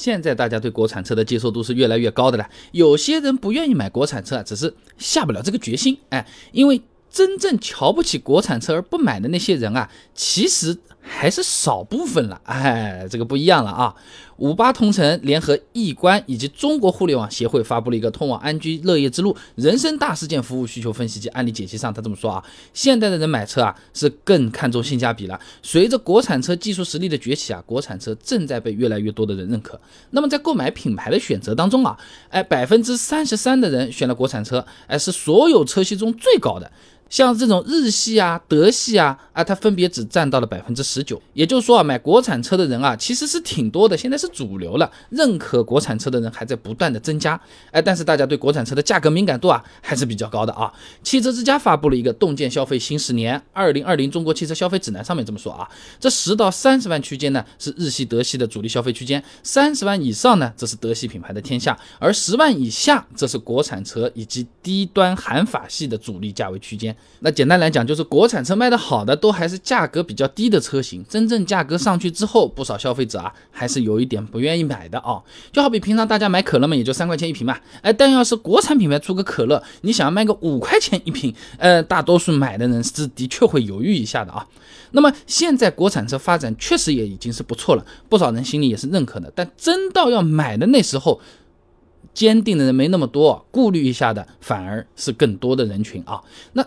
现在大家对国产车的接受度是越来越高的了。有些人不愿意买国产车，只是下不了这个决心。哎，因为真正瞧不起国产车而不买的那些人啊，其实。还是少部分了，哎，这个不一样了啊！五八同城联合易观以及中国互联网协会发布了一个通往安居乐业之路人生大事件服务需求分析及案例解析上，他这么说啊：现代的人买车啊是更看重性价比了。随着国产车技术实力的崛起啊，国产车正在被越来越多的人认可。那么在购买品牌的选择当中啊，哎，百分之三十三的人选了国产车，哎，是所有车系中最高的。像这种日系啊、德系啊，啊，它分别只占到了百分之十九。也就是说啊，买国产车的人啊，其实是挺多的，现在是主流了。认可国产车的人还在不断的增加，哎，但是大家对国产车的价格敏感度啊，还是比较高的啊。汽车之家发布了一个洞见消费新十年二零二零中国汽车消费指南，上面这么说啊，这十到三十万区间呢是日系、德系的主力消费区间，三十万以上呢这是德系品牌的天下，而十万以下这是国产车以及低端韩法系的主力价位区间。那简单来讲，就是国产车卖的好的都还是价格比较低的车型，真正价格上去之后，不少消费者啊还是有一点不愿意买的啊。就好比平常大家买可乐嘛，也就三块钱一瓶嘛，哎，但要是国产品牌出个可乐，你想要卖个五块钱一瓶，呃，大多数买的人是的确会犹豫一下的啊。那么现在国产车发展确实也已经是不错了，不少人心里也是认可的，但真到要买的那时候。坚定的人没那么多，顾虑一下的反而是更多的人群啊。那。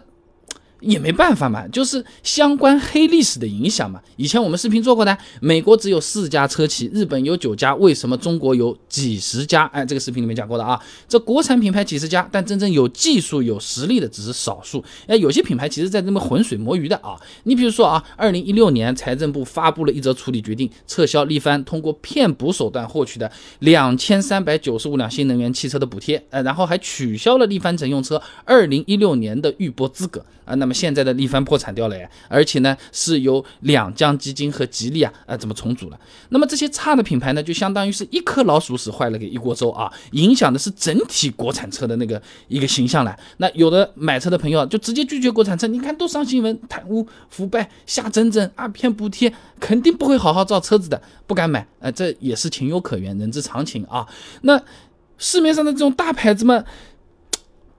也没办法嘛，就是相关黑历史的影响嘛。以前我们视频做过的，美国只有四家车企，日本有九家，为什么中国有几十家？哎，这个视频里面讲过的啊。这国产品牌几十家，但真正有技术、有实力的只是少数。哎，有些品牌其实在这么浑水摸鱼的啊。你比如说啊，二零一六年财政部发布了一则处理决定，撤销力帆通过骗补手段获取的两千三百九十五辆新能源汽车的补贴，呃，然后还取消了力帆乘用车二零一六年的预拨资格啊。那么现在的力帆破产掉了呀，而且呢是由两江基金和吉利啊啊怎么重组了？那么这些差的品牌呢，就相当于是一颗老鼠屎坏了给一锅粥啊，影响的是整体国产车的那个一个形象了。那有的买车的朋友就直接拒绝国产车，你看都上新闻，贪污腐败瞎整整啊，骗补贴，肯定不会好好造车子的，不敢买，呃，这也是情有可原，人之常情啊。那市面上的这种大牌子嘛，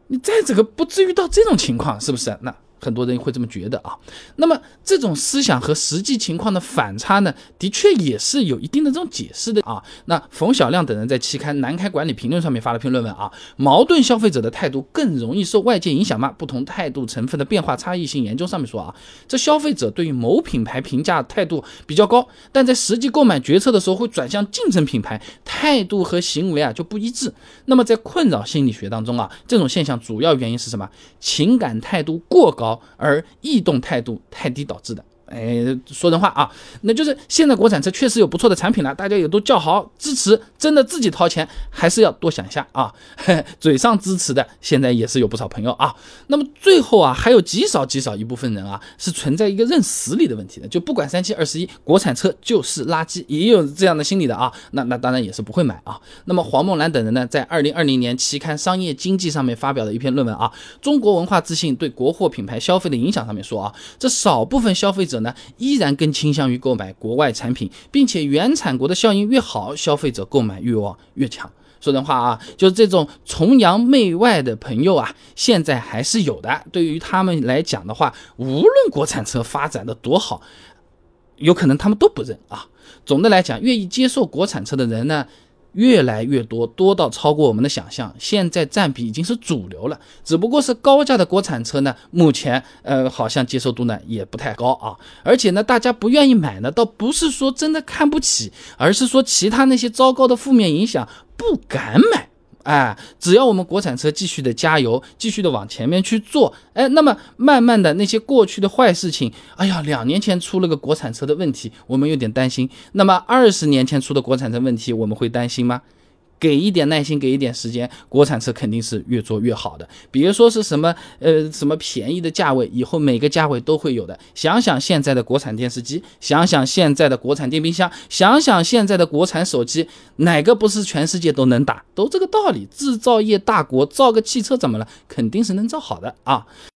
你再这个不至于到这种情况，是不是？那。很多人会这么觉得啊，那么这种思想和实际情况的反差呢，的确也是有一定的这种解释的啊。那冯小亮等人在期刊《南开管理评论》上面发了篇论文啊，矛盾消费者的态度更容易受外界影响吗？不同态度成分的变化差异性研究上面说啊，这消费者对于某品牌评价态度比较高，但在实际购买决策的时候会转向竞争品牌，态度和行为啊就不一致。那么在困扰心理学当中啊，这种现象主要原因是什么？情感态度过高。而异动态度太低导致的。哎，说人话啊，那就是现在国产车确实有不错的产品了，大家也都叫好支持。真的自己掏钱，还是要多想一下啊。嘴上支持的，现在也是有不少朋友啊。那么最后啊，还有极少极少一部分人啊，是存在一个认实力的问题的，就不管三七二十一，国产车就是垃圾，也有这样的心理的啊。那那当然也是不会买啊。那么黄梦兰等人呢，在二零二零年期刊《商业经济》上面发表的一篇论文啊，《中国文化自信对国货品牌消费的影响》上面说啊，这少部分消费者。者呢，依然更倾向于购买国外产品，并且原产国的效应越好，消费者购买欲望越强。说人话啊，就是这种崇洋媚外的朋友啊，现在还是有的。对于他们来讲的话，无论国产车发展的多好，有可能他们都不认啊。总的来讲，愿意接受国产车的人呢？越来越多，多到超过我们的想象。现在占比已经是主流了，只不过是高价的国产车呢，目前呃好像接受度呢也不太高啊。而且呢，大家不愿意买呢，倒不是说真的看不起，而是说其他那些糟糕的负面影响不敢买。哎，只要我们国产车继续的加油，继续的往前面去做，哎，那么慢慢的那些过去的坏事情，哎呀，两年前出了个国产车的问题，我们有点担心。那么二十年前出的国产车问题，我们会担心吗？给一点耐心，给一点时间，国产车肯定是越做越好的。别说是什么呃什么便宜的价位，以后每个价位都会有的。想想现在的国产电视机，想想现在的国产电冰箱，想想现在的国产手机，哪个不是全世界都能打？都这个道理。制造业大国造个汽车怎么了？肯定是能造好的啊。